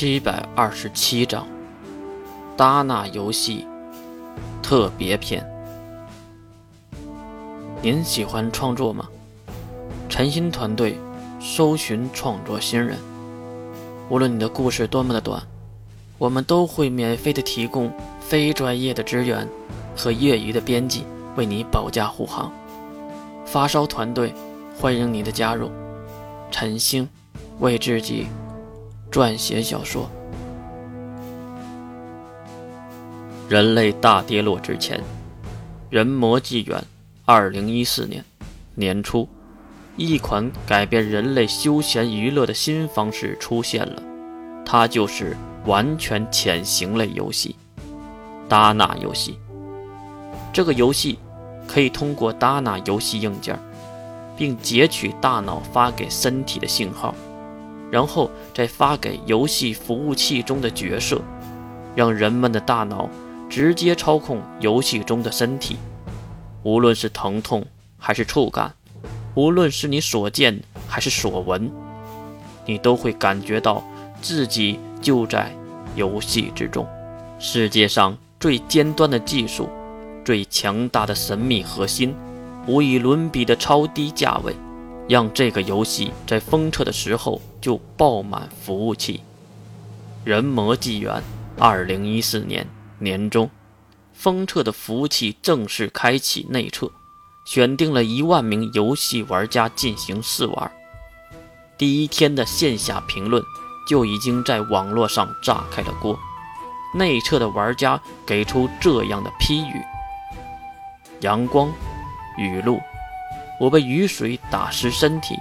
七百二十七章，达纳游戏特别篇。您喜欢创作吗？晨星团队搜寻创作新人，无论你的故事多么的短，我们都会免费的提供非专业的支援和业余的编辑为你保驾护航。发烧团队欢迎你的加入。晨星为自己。撰写小说。人类大跌落之前，人魔纪元，二零一四年年初，一款改变人类休闲娱乐的新方式出现了，它就是完全潜行类游戏——达纳游戏。这个游戏可以通过达纳游戏硬件，并截取大脑发给身体的信号。然后再发给游戏服务器中的角色，让人们的大脑直接操控游戏中的身体。无论是疼痛还是触感，无论是你所见还是所闻，你都会感觉到自己就在游戏之中。世界上最尖端的技术，最强大的神秘核心，无与伦比的超低价位。让这个游戏在封测的时候就爆满服务器。人魔纪元，二零一四年年中，封测的服务器正式开启内测，选定了一万名游戏玩家进行试玩。第一天的线下评论就已经在网络上炸开了锅。内测的玩家给出这样的批语：阳光，雨露。我被雨水打湿身体，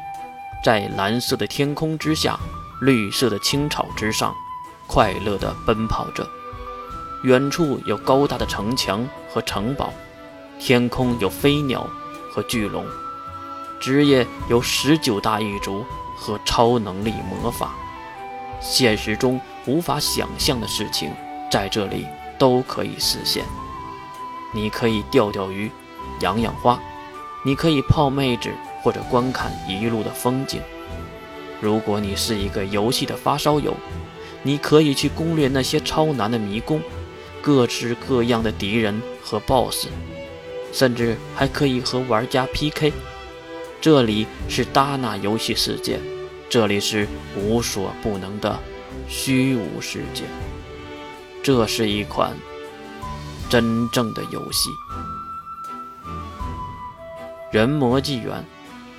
在蓝色的天空之下，绿色的青草之上，快乐地奔跑着。远处有高大的城墙和城堡，天空有飞鸟和巨龙，职业有十九大一族和超能力魔法。现实中无法想象的事情，在这里都可以实现。你可以钓钓鱼，养养花。你可以泡妹子或者观看一路的风景。如果你是一个游戏的发烧友，你可以去攻略那些超难的迷宫、各式各样的敌人和 BOSS，甚至还可以和玩家 PK。这里是达纳游戏世界，这里是无所不能的虚无世界。这是一款真正的游戏。人魔纪元，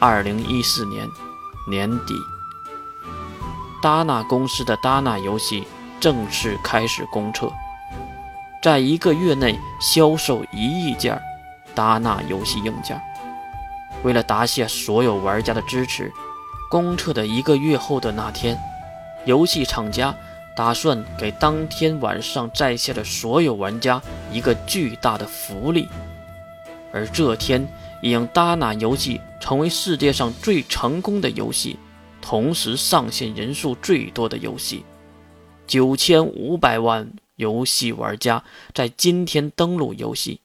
二零一四年年底，达纳公司的达纳游戏正式开始公测，在一个月内销售一亿件达纳游戏硬件。为了答谢所有玩家的支持，公测的一个月后的那天，游戏厂家打算给当天晚上在线的所有玩家一个巨大的福利，而这天。也让达纳游戏成为世界上最成功的游戏，同时上线人数最多的游戏。九千五百万游戏玩家在今天登录游戏，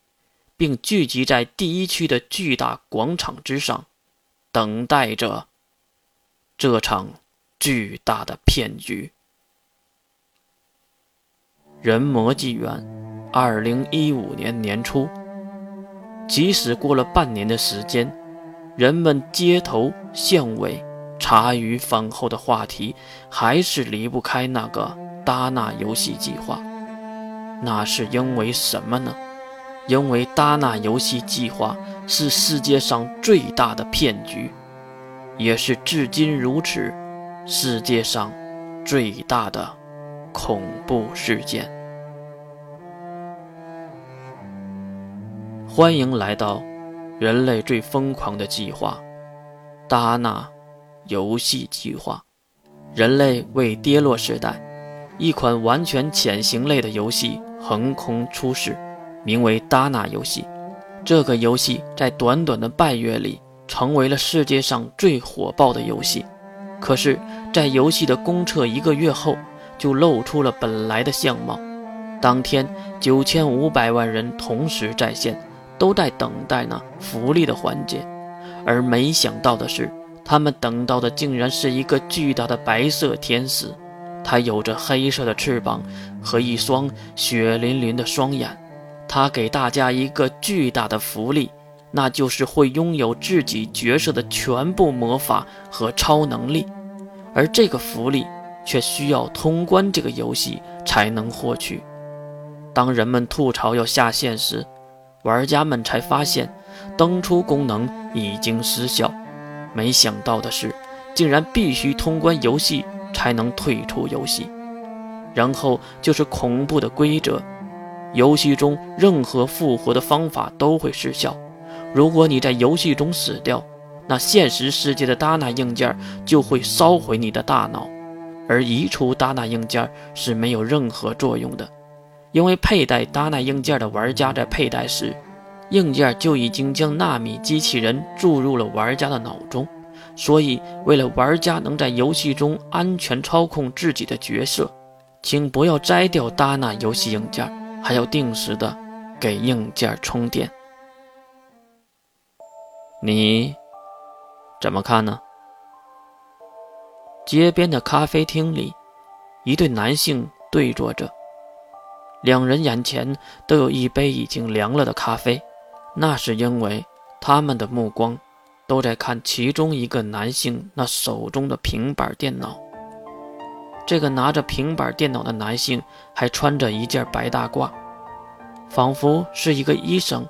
并聚集在第一区的巨大广场之上，等待着这场巨大的骗局。人魔纪元，二零一五年年初。即使过了半年的时间，人们街头巷尾、茶余饭后的话题还是离不开那个达纳游戏计划。那是因为什么呢？因为达纳游戏计划是世界上最大的骗局，也是至今如此世界上最大的恐怖事件。欢迎来到人类最疯狂的计划——达纳游戏计划。人类为跌落时代，一款完全潜行类的游戏横空出世，名为达纳游戏。这个游戏在短短的半月里成为了世界上最火爆的游戏。可是，在游戏的公测一个月后，就露出了本来的相貌。当天，九千五百万人同时在线。都在等待呢福利的环节，而没想到的是，他们等到的竟然是一个巨大的白色天使，它有着黑色的翅膀和一双血淋淋的双眼。它给大家一个巨大的福利，那就是会拥有自己角色的全部魔法和超能力。而这个福利却需要通关这个游戏才能获取。当人们吐槽要下线时，玩家们才发现登出功能已经失效。没想到的是，竟然必须通关游戏才能退出游戏。然后就是恐怖的规则。游戏中任何复活的方法都会失效。如果你在游戏中死掉，那现实世界的达纳硬件就会烧毁你的大脑，而移除达纳硬件是没有任何作用的，因为佩戴达纳硬件的玩家在佩戴时，硬件就已经将纳米机器人注入了玩家的脑中。所以，为了玩家能在游戏中安全操控自己的角色，请不要摘掉达纳游戏硬件。还要定时的给硬件充电，你怎么看呢？街边的咖啡厅里，一对男性对坐着，两人眼前都有一杯已经凉了的咖啡，那是因为他们的目光都在看其中一个男性那手中的平板电脑。这个拿着平板电脑的男性还穿着一件白大褂，仿佛是一个医生，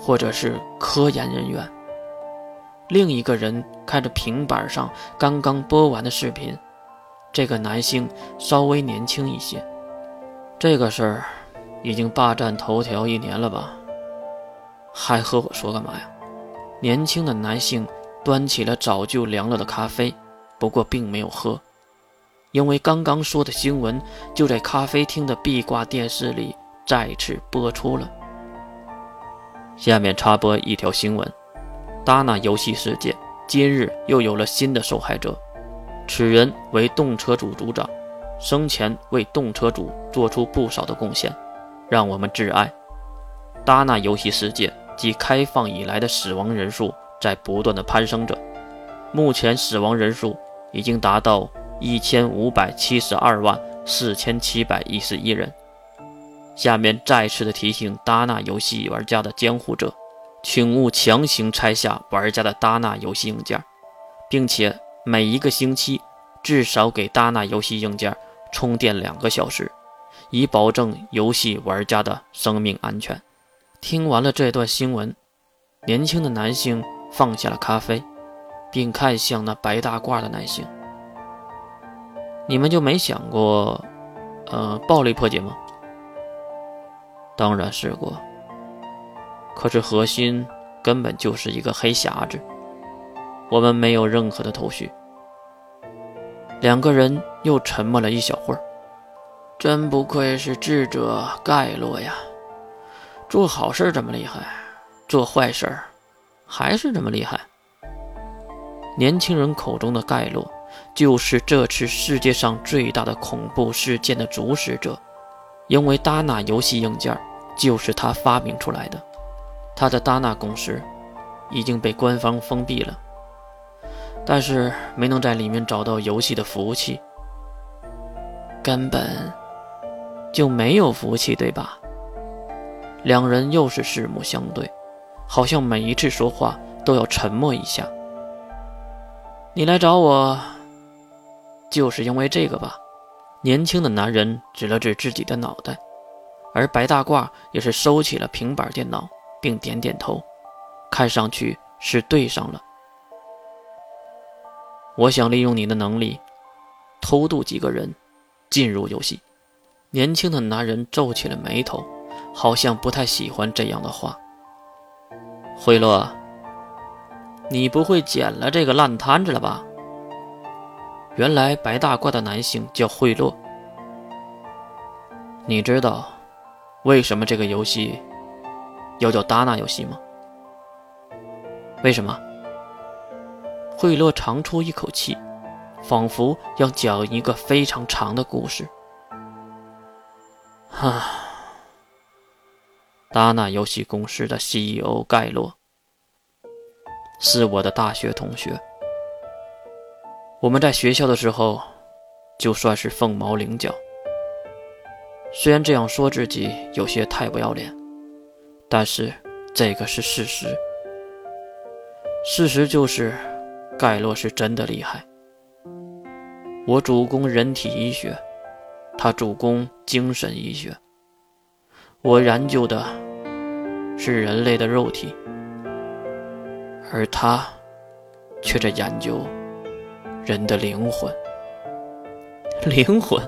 或者是科研人员。另一个人看着平板上刚刚播完的视频，这个男性稍微年轻一些。这个事儿已经霸占头条一年了吧？还和我说干嘛呀？年轻的男性端起了早就凉了的咖啡，不过并没有喝。因为刚刚说的新闻就在咖啡厅的壁挂电视里再次播出了。下面插播一条新闻：达纳游戏世界今日又有了新的受害者，此人为动车组组长，生前为动车组做出不少的贡献，让我们挚爱。达纳游戏世界继开放以来的死亡人数在不断的攀升着，目前死亡人数已经达到。一千五百七十二万四千七百一十一人。下面再次的提醒达纳游戏玩家的监护者，请勿强行拆下玩家的达纳游戏硬件，并且每一个星期至少给达纳游戏硬件充电两个小时，以保证游戏玩家的生命安全。听完了这段新闻，年轻的男性放下了咖啡，并看向那白大褂的男性。你们就没想过，呃，暴力破解吗？当然试过，可是核心根本就是一个黑匣子，我们没有任何的头绪。两个人又沉默了一小会儿，真不愧是智者盖洛呀，做好事这么厉害，做坏事还是这么厉害。年轻人口中的盖洛。就是这次世界上最大的恐怖事件的主使者，因为达纳游戏硬件就是他发明出来的。他的达纳公司已经被官方封闭了，但是没能在里面找到游戏的服务器，根本就没有福气，对吧？两人又是四目相对，好像每一次说话都要沉默一下。你来找我。就是因为这个吧，年轻的男人指了指自己的脑袋，而白大褂也是收起了平板电脑，并点点头，看上去是对上了。我想利用你的能力，偷渡几个人进入游戏。年轻的男人皱起了眉头，好像不太喜欢这样的话。惠洛，你不会捡了这个烂摊子了吧？原来白大褂的男性叫惠洛。你知道为什么这个游戏要叫达纳游戏吗？为什么？惠洛长出一口气，仿佛要讲一个非常长的故事。哈，达纳游戏公司的 CEO 盖洛是我的大学同学。我们在学校的时候，就算是凤毛麟角。虽然这样说自己有些太不要脸，但是这个是事实。事实就是，盖洛是真的厉害。我主攻人体医学，他主攻精神医学。我研究的是人类的肉体，而他却在研究人的灵魂。灵魂。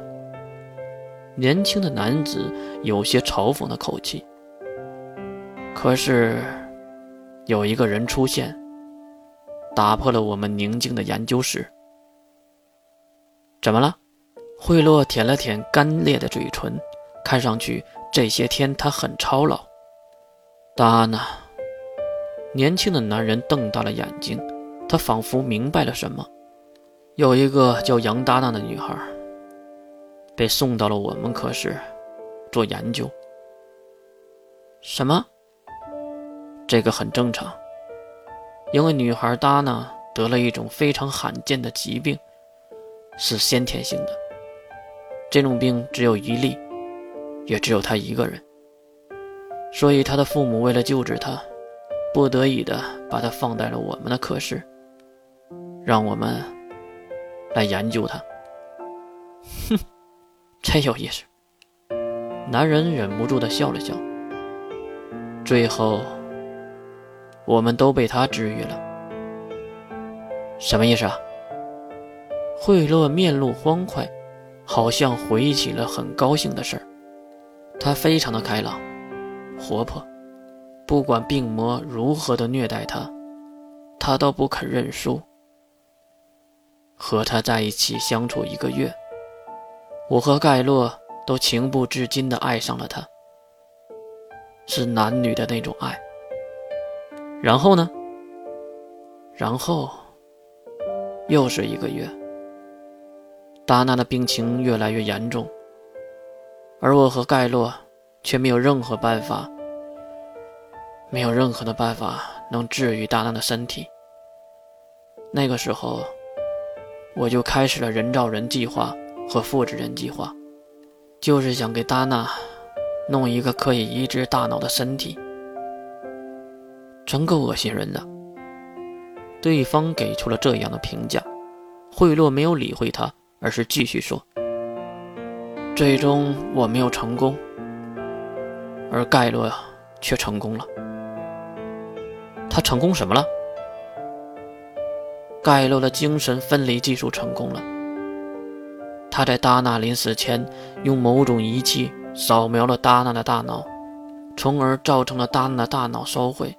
年轻的男子有些嘲讽的口气。可是，有一个人出现，打破了我们宁静的研究室。怎么了？惠洛舔了舔干裂的嘴唇，看上去这些天他很操劳。达娜，年轻的男人瞪大了眼睛，他仿佛明白了什么。有一个叫杨达娜的女孩。被送到了我们科室做研究。什么？这个很正常，因为女孩达娜得了一种非常罕见的疾病，是先天性的。这种病只有一例，也只有他一个人。所以他的父母为了救治他，不得已的把他放在了我们的科室，让我们来研究他。哼。真有意思。男人忍不住的笑了笑。最后，我们都被他治愈了。什么意思啊？惠勒面露欢快，好像回忆起了很高兴的事儿。他非常的开朗、活泼，不管病魔如何的虐待他，他都不肯认输。和他在一起相处一个月。我和盖洛都情不自禁地爱上了他，是男女的那种爱。然后呢？然后又是一个月，达娜的病情越来越严重，而我和盖洛却没有任何办法，没有任何的办法能治愈达娜的身体。那个时候，我就开始了人造人计划。和复制人计划，就是想给达娜弄一个可以移植大脑的身体，真够恶心人的。对方给出了这样的评价，惠洛没有理会他，而是继续说：“最终我没有成功，而盖洛却成功了。他成功什么了？盖洛的精神分离技术成功了。”他在达娜临死前用某种仪器扫描了达娜的大脑，从而造成了达娜的大脑烧毁。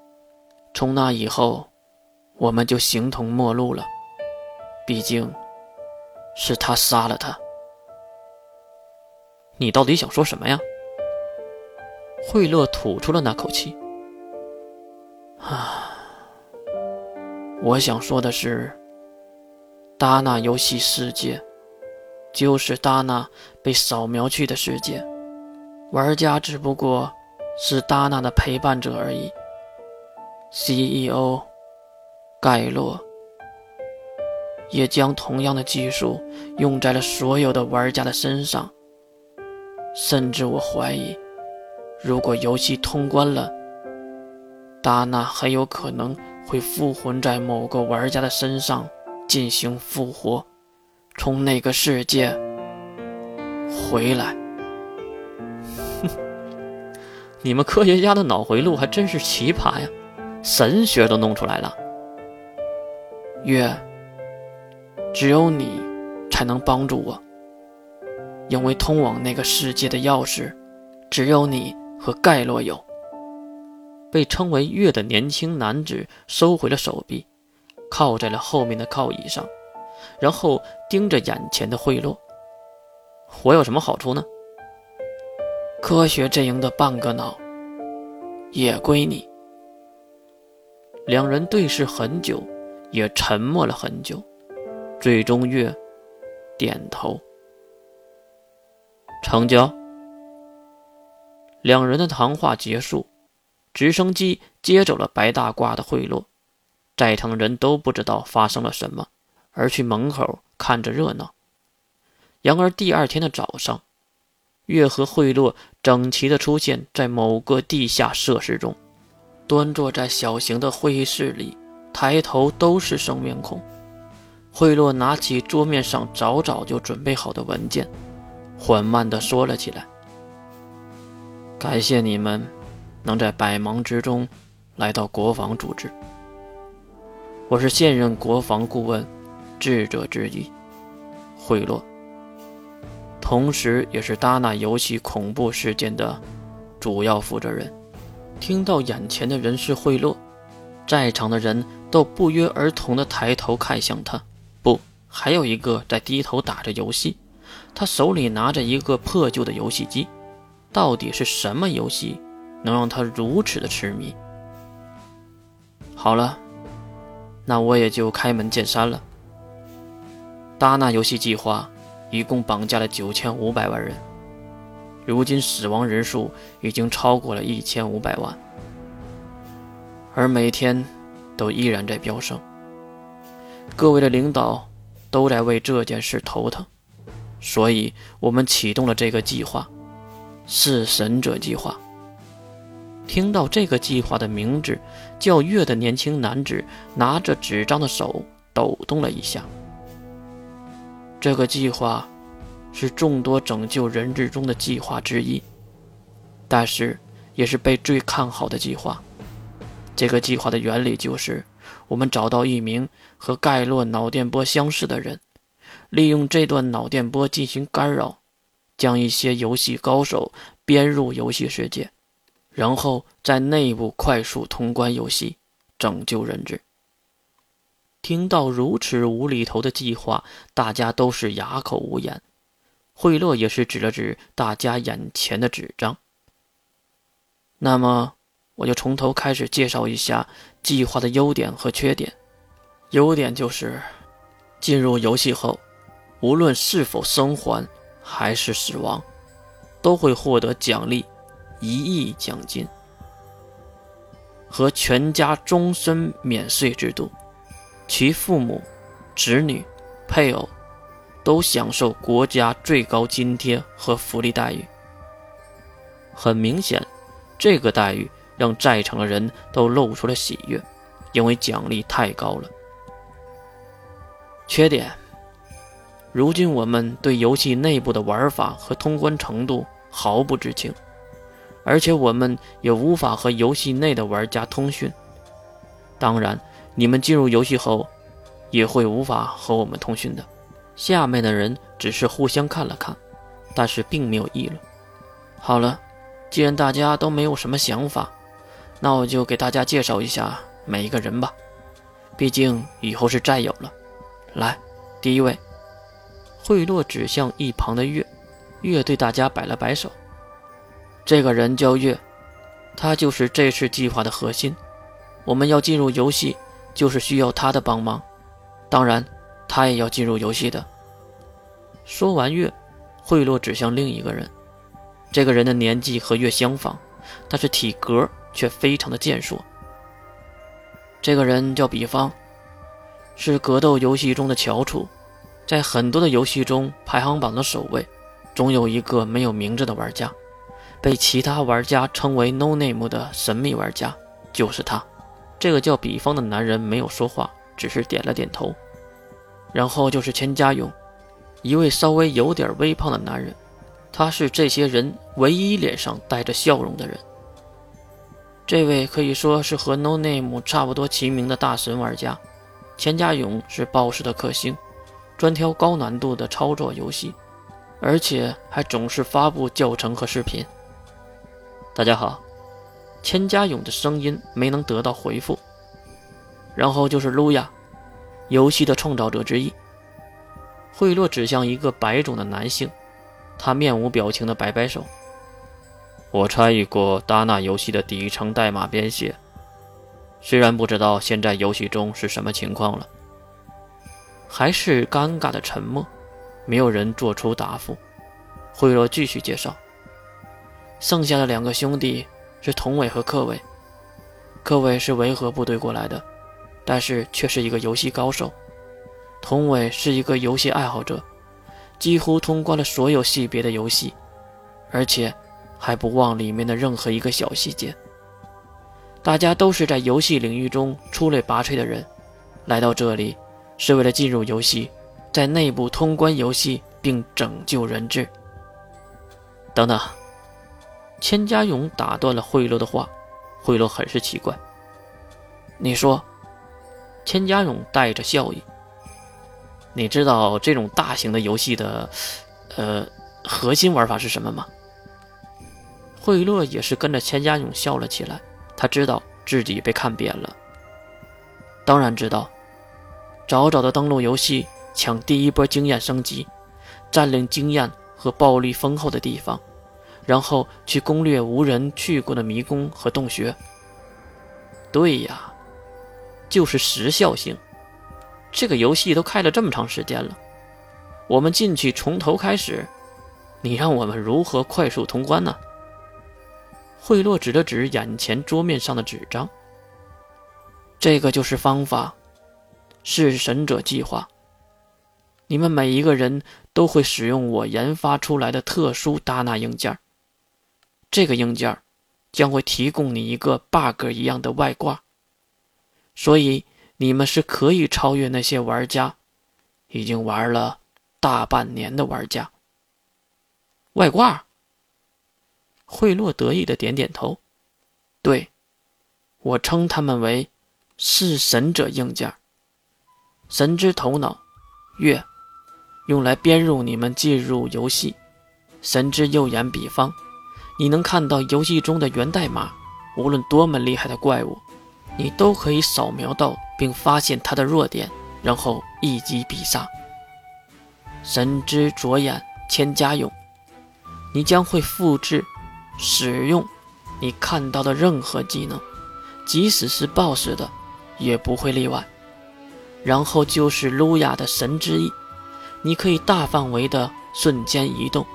从那以后，我们就形同陌路了。毕竟，是他杀了他。你到底想说什么呀？惠勒吐出了那口气。啊，我想说的是，达纳游戏世界。就是达纳被扫描去的世界，玩家只不过是达纳的陪伴者而已。CEO 盖洛也将同样的技术用在了所有的玩家的身上，甚至我怀疑，如果游戏通关了，达娜很有可能会附魂在某个玩家的身上进行复活。从那个世界回来，哼！你们科学家的脑回路还真是奇葩呀，神学都弄出来了。月，只有你才能帮助我，因为通往那个世界的钥匙，只有你和盖洛有。被称为月的年轻男子收回了手臂，靠在了后面的靠椅上。然后盯着眼前的贿赂，我有什么好处呢？科学阵营的半个脑也归你。两人对视很久，也沉默了很久，最终月点头，成交。两人的谈话结束，直升机接走了白大褂的贿赂，在场人都不知道发生了什么。而去门口看着热闹，然而第二天的早上，月和惠洛整齐地出现在某个地下设施中，端坐在小型的会议室里，抬头都是生面孔。惠洛拿起桌面上早早就准备好的文件，缓慢地说了起来：“感谢你们能在百忙之中来到国防组织。我是现任国防顾问，智者之一，惠洛。”同时，也是达纳游戏恐怖事件的主要负责人。听到眼前的人是惠洛，在场的人都不约而同地抬头看向他。还有一个在低头打着游戏，他手里拿着一个破旧的游戏机。到底是什么游戏能让他如此的痴迷？好了，那我也就开门见山了。达纳游戏计划。一共绑架了九千五百万人，如今死亡人数已经超过了一千五百万，而每天都依然在飙升。各位的领导都在为这件事头疼，所以我们启动了这个计划——弑神者计划。听到这个计划的名字，叫月的年轻男子拿着纸张的手抖动了一下。这个计划是众多拯救人质中的计划之一，但是也是被最看好的计划。这个计划的原理就是，我们找到一名和盖洛脑电波相似的人，利用这段脑电波进行干扰，将一些游戏高手编入游戏世界，然后在内部快速通关游戏，拯救人质。听到如此无厘头的计划，大家都是哑口无言。惠勒也是指了指大家眼前的纸张。那么，我就从头开始介绍一下计划的优点和缺点。优点就是，进入游戏后，无论是否生还还是死亡，都会获得奖励一亿奖金和全家终身免税制度。其父母、子女、配偶都享受国家最高津贴和福利待遇。很明显，这个待遇让在场的人都露出了喜悦，因为奖励太高了。缺点：如今我们对游戏内部的玩法和通关程度毫不知情，而且我们也无法和游戏内的玩家通讯。当然。你们进入游戏后，也会无法和我们通讯的。下面的人只是互相看了看，但是并没有议论。好了，既然大家都没有什么想法，那我就给大家介绍一下每一个人吧。毕竟以后是战友了。来，第一位，贿赂指向一旁的月，月对大家摆了摆手。这个人叫月，他就是这次计划的核心。我们要进入游戏。就是需要他的帮忙，当然，他也要进入游戏的。说完，月贿赂指向另一个人，这个人的年纪和月相仿，但是体格却非常的健硕。这个人叫比方，是格斗游戏中的翘楚，在很多的游戏中排行榜的首位，总有一个没有名字的玩家，被其他玩家称为 “no name” 的神秘玩家，就是他。这个叫比方的男人没有说话，只是点了点头。然后就是千家勇，一位稍微有点微胖的男人，他是这些人唯一脸上带着笑容的人。这位可以说是和 No Name 差不多齐名的大神玩家，千家勇是 BOSS 的克星，专挑高难度的操作游戏，而且还总是发布教程和视频。大家好。千家勇的声音没能得到回复，然后就是路亚，游戏的创造者之一。惠洛指向一个白种的男性，他面无表情的摆摆手。我参与过达纳游戏的底层代码编写，虽然不知道现在游戏中是什么情况了。还是尴尬的沉默，没有人做出答复。惠若继续介绍，剩下的两个兄弟。是童伟和克伟，克伟是维和部队过来的，但是却是一个游戏高手。童伟是一个游戏爱好者，几乎通关了所有系别的游戏，而且还不忘里面的任何一个小细节。大家都是在游戏领域中出类拔萃的人，来到这里是为了进入游戏，在内部通关游戏并拯救人质。等等，千家勇打断了贿赂的话，贿赂很是奇怪。你说，千家勇带着笑意。你知道这种大型的游戏的，呃，核心玩法是什么吗？惠勒也是跟着千家勇笑了起来。他知道自己被看扁了。当然知道，早早的登录游戏，抢第一波经验升级，占领经验和暴力丰厚的地方，然后去攻略无人去过的迷宫和洞穴。对呀，就是时效性。这个游戏都开了这么长时间了，我们进去从头开始，你让我们如何快速通关呢？惠洛指了指眼前桌面上的纸张，这个就是方法，是神者计划。你们每一个人都会使用我研发出来的特殊达纳硬件，这个硬件将会提供你一个 bug 一样的外挂，所以。你们是可以超越那些玩家，已经玩了大半年的玩家。外挂。惠洛得意的点点头，对，我称他们为弑神者硬件。神之头脑，月，用来编入你们进入游戏。神之右眼比方，你能看到游戏中的源代码，无论多么厉害的怪物。你都可以扫描到并发现它的弱点，然后一击必杀。神之左眼千家勇，你将会复制、使用你看到的任何技能，即使是 BOSS 的，也不会例外。然后就是卢亚的神之翼，你可以大范围的瞬间移动，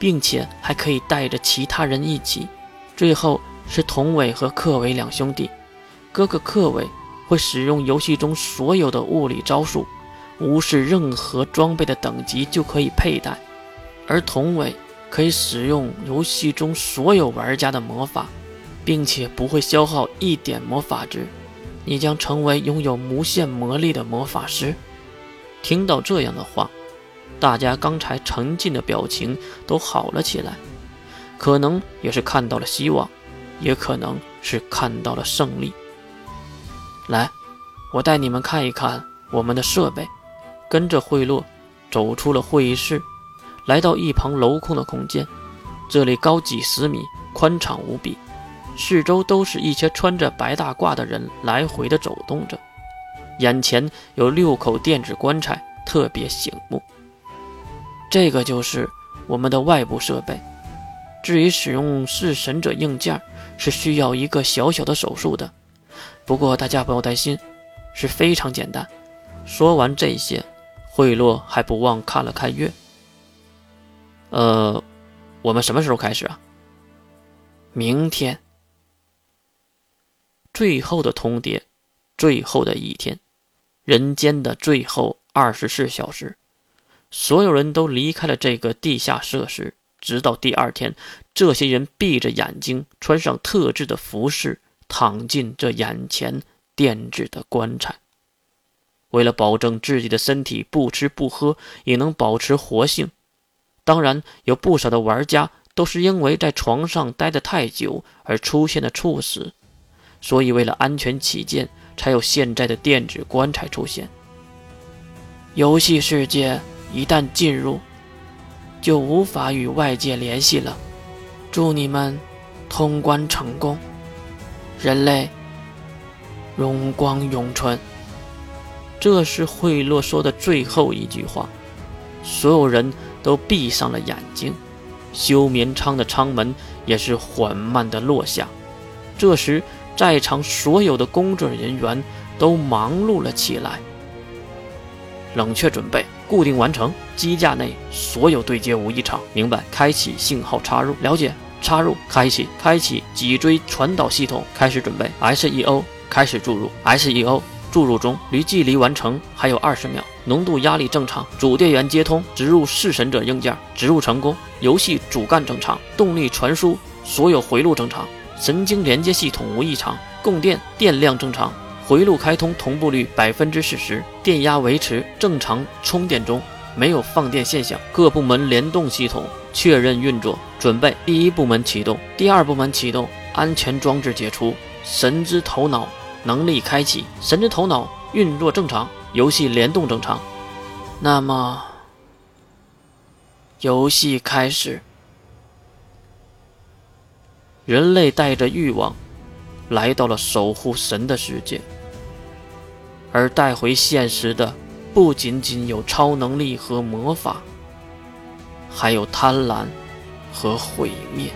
并且还可以带着其他人一起。最后是童伟和克伟两兄弟。哥哥克伟会使用游戏中所有的物理招数，无视任何装备的等级就可以佩戴；而童伟可以使用游戏中所有玩家的魔法，并且不会消耗一点魔法值。你将成为拥有无限魔力的魔法师。听到这样的话，大家刚才沉静的表情都好了起来，可能也是看到了希望，也可能是看到了胜利。来，我带你们看一看我们的设备。跟着贿赂，走出了会议室，来到一旁镂空的空间。这里高几十米，宽敞无比，四周都是一些穿着白大褂的人来回的走动着。眼前有六口电子棺材，特别醒目。这个就是我们的外部设备。至于使用弑神者硬件，是需要一个小小的手术的。不过大家不要担心，是非常简单。说完这些，惠洛还不忘看了看月。呃，我们什么时候开始啊？明天。最后的通牒，最后的一天，人间的最后二十四小时，所有人都离开了这个地下设施。直到第二天，这些人闭着眼睛，穿上特制的服饰。躺进这眼前垫制的棺材，为了保证自己的身体不吃不喝也能保持活性，当然有不少的玩家都是因为在床上待得太久而出现的猝死，所以为了安全起见，才有现在的电子棺材出现。游戏世界一旦进入，就无法与外界联系了。祝你们通关成功！人类荣光永存。这是惠洛说的最后一句话。所有人都闭上了眼睛，休眠舱的舱门也是缓慢的落下。这时，在场所有的工作人员都忙碌了起来。冷却准备，固定完成，机架内所有对接无异常。明白。开启信号插入。了解。插入，开启，开启脊椎传导系统，开始准备。SEO 开始注入，SEO 注入中，离距离完成还有二十秒。浓度压力正常，主电源接通，植入弑神者硬件，植入成功。游戏主干正常，动力传输所有回路正常，神经连接系统无异常，供电电量正常，回路开通同步率百分之四十，电压维持正常，充电中，没有放电现象。各部门联动系统确认运作，准备第一部门启动，第二部门启动，安全装置解除，神之头脑能力开启，神之头脑运作正常。游戏联动正常，那么游戏开始。人类带着欲望来到了守护神的世界，而带回现实的不仅仅有超能力和魔法，还有贪婪和毁灭。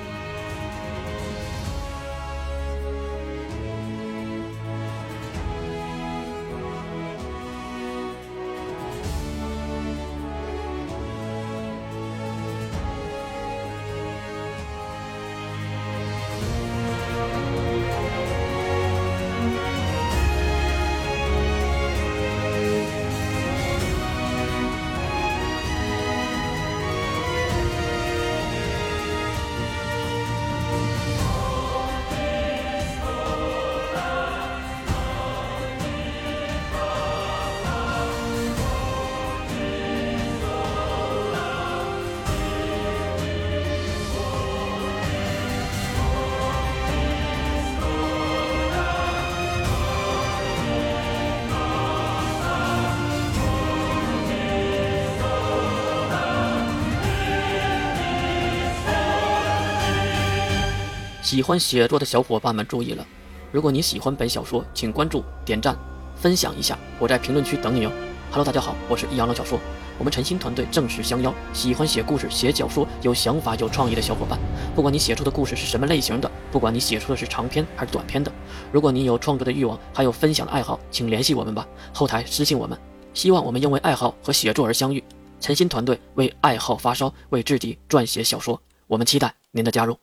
喜欢写作的小伙伴们注意了，如果你喜欢本小说，请关注、点赞、分享一下，我在评论区等你哦。Hello，大家好，我是易阳老小说，我们晨星团队正式相邀喜欢写故事、写小说、有想法、有创意的小伙伴，不管你写出的故事是什么类型的，不管你写出的是长篇还是短篇的，如果你有创作的欲望，还有分享的爱好，请联系我们吧，后台私信我们，希望我们因为爱好和写作而相遇，晨星团队为爱好发烧，为自己撰写小说，我们期待您的加入。